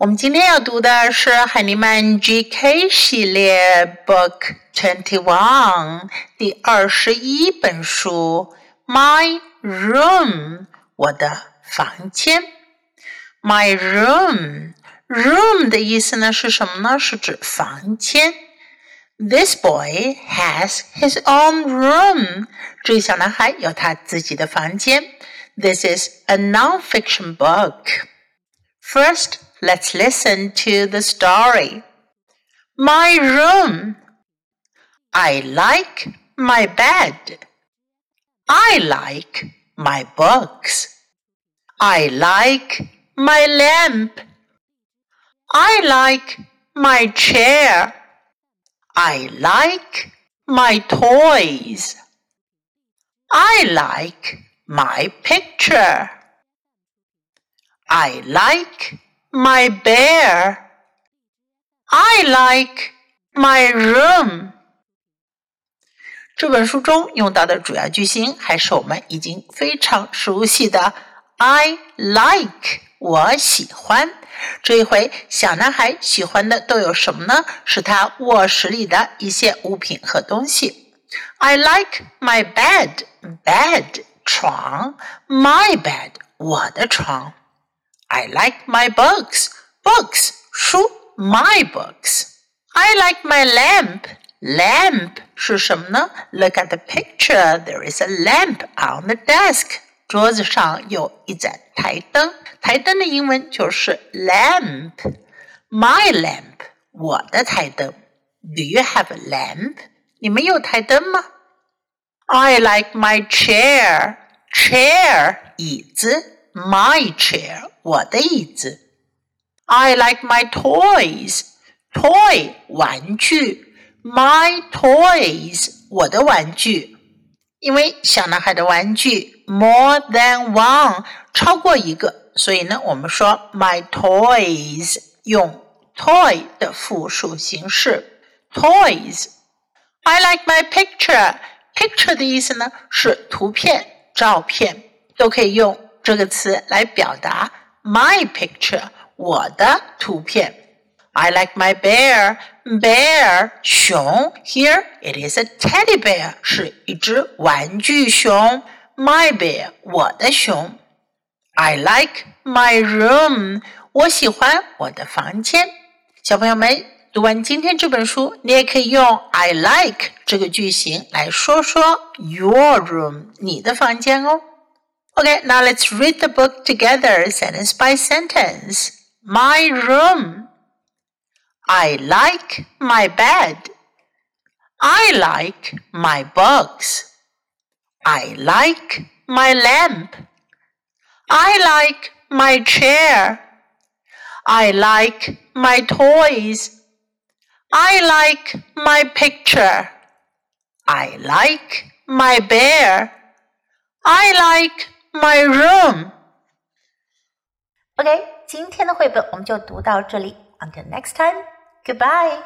我们今天要读的是海尼曼 GK 系列 Book Twenty One 第二十一本书《My Room》我的房间。My room room 的意思呢是什么呢？是指房间。This boy has his own room。这小男孩有他自己的房间。This is a non-fiction book. First. Let's listen to the story. My room. I like my bed. I like my books. I like my lamp. I like my chair. I like my toys. I like my picture. I like my bear. I like my room. 这本书中用到的主要句型还是我们已经非常熟悉的 "I like"，我喜欢。这一回，小男孩喜欢的都有什么呢？是他卧室里的一些物品和东西。I like my bed，bed 床，my bed 我的床。I like my books. Books 书 my books. I like my lamp. Lamp 是什么呢？Look at the picture. There is a lamp on the desk. 桌子上有一盏台灯。台灯的英文就是 lamp. My lamp. 我的台灯。Do you have a lamp? 你们有台灯吗？I like my chair. Chair 椅子。 My chair 我的椅子。I like my toys. Toy 玩具，my toys 我的玩具。因为小男孩的玩具 more than one 超过一个，所以呢，我们说 my toys 用 toy 的复数形式 toys。I like my picture. Picture 的意思呢是图片、照片，都可以用这个词来表达。my picture，我的图片。I like my bear. Bear 熊，Here it is a teddy bear，是一只玩具熊。My bear，我的熊。I like my room，我喜欢我的房间。小朋友们，读完今天这本书，你也可以用 I like 这个句型来说说 your room，你的房间哦。Okay, now let's read the book together, sentence by sentence. My room. I like my bed. I like my books. I like my lamp. I like my chair. I like my toys. I like my picture. I like my bear. I like my room. OK，今天的绘本我们就读到这里。Until next time, goodbye.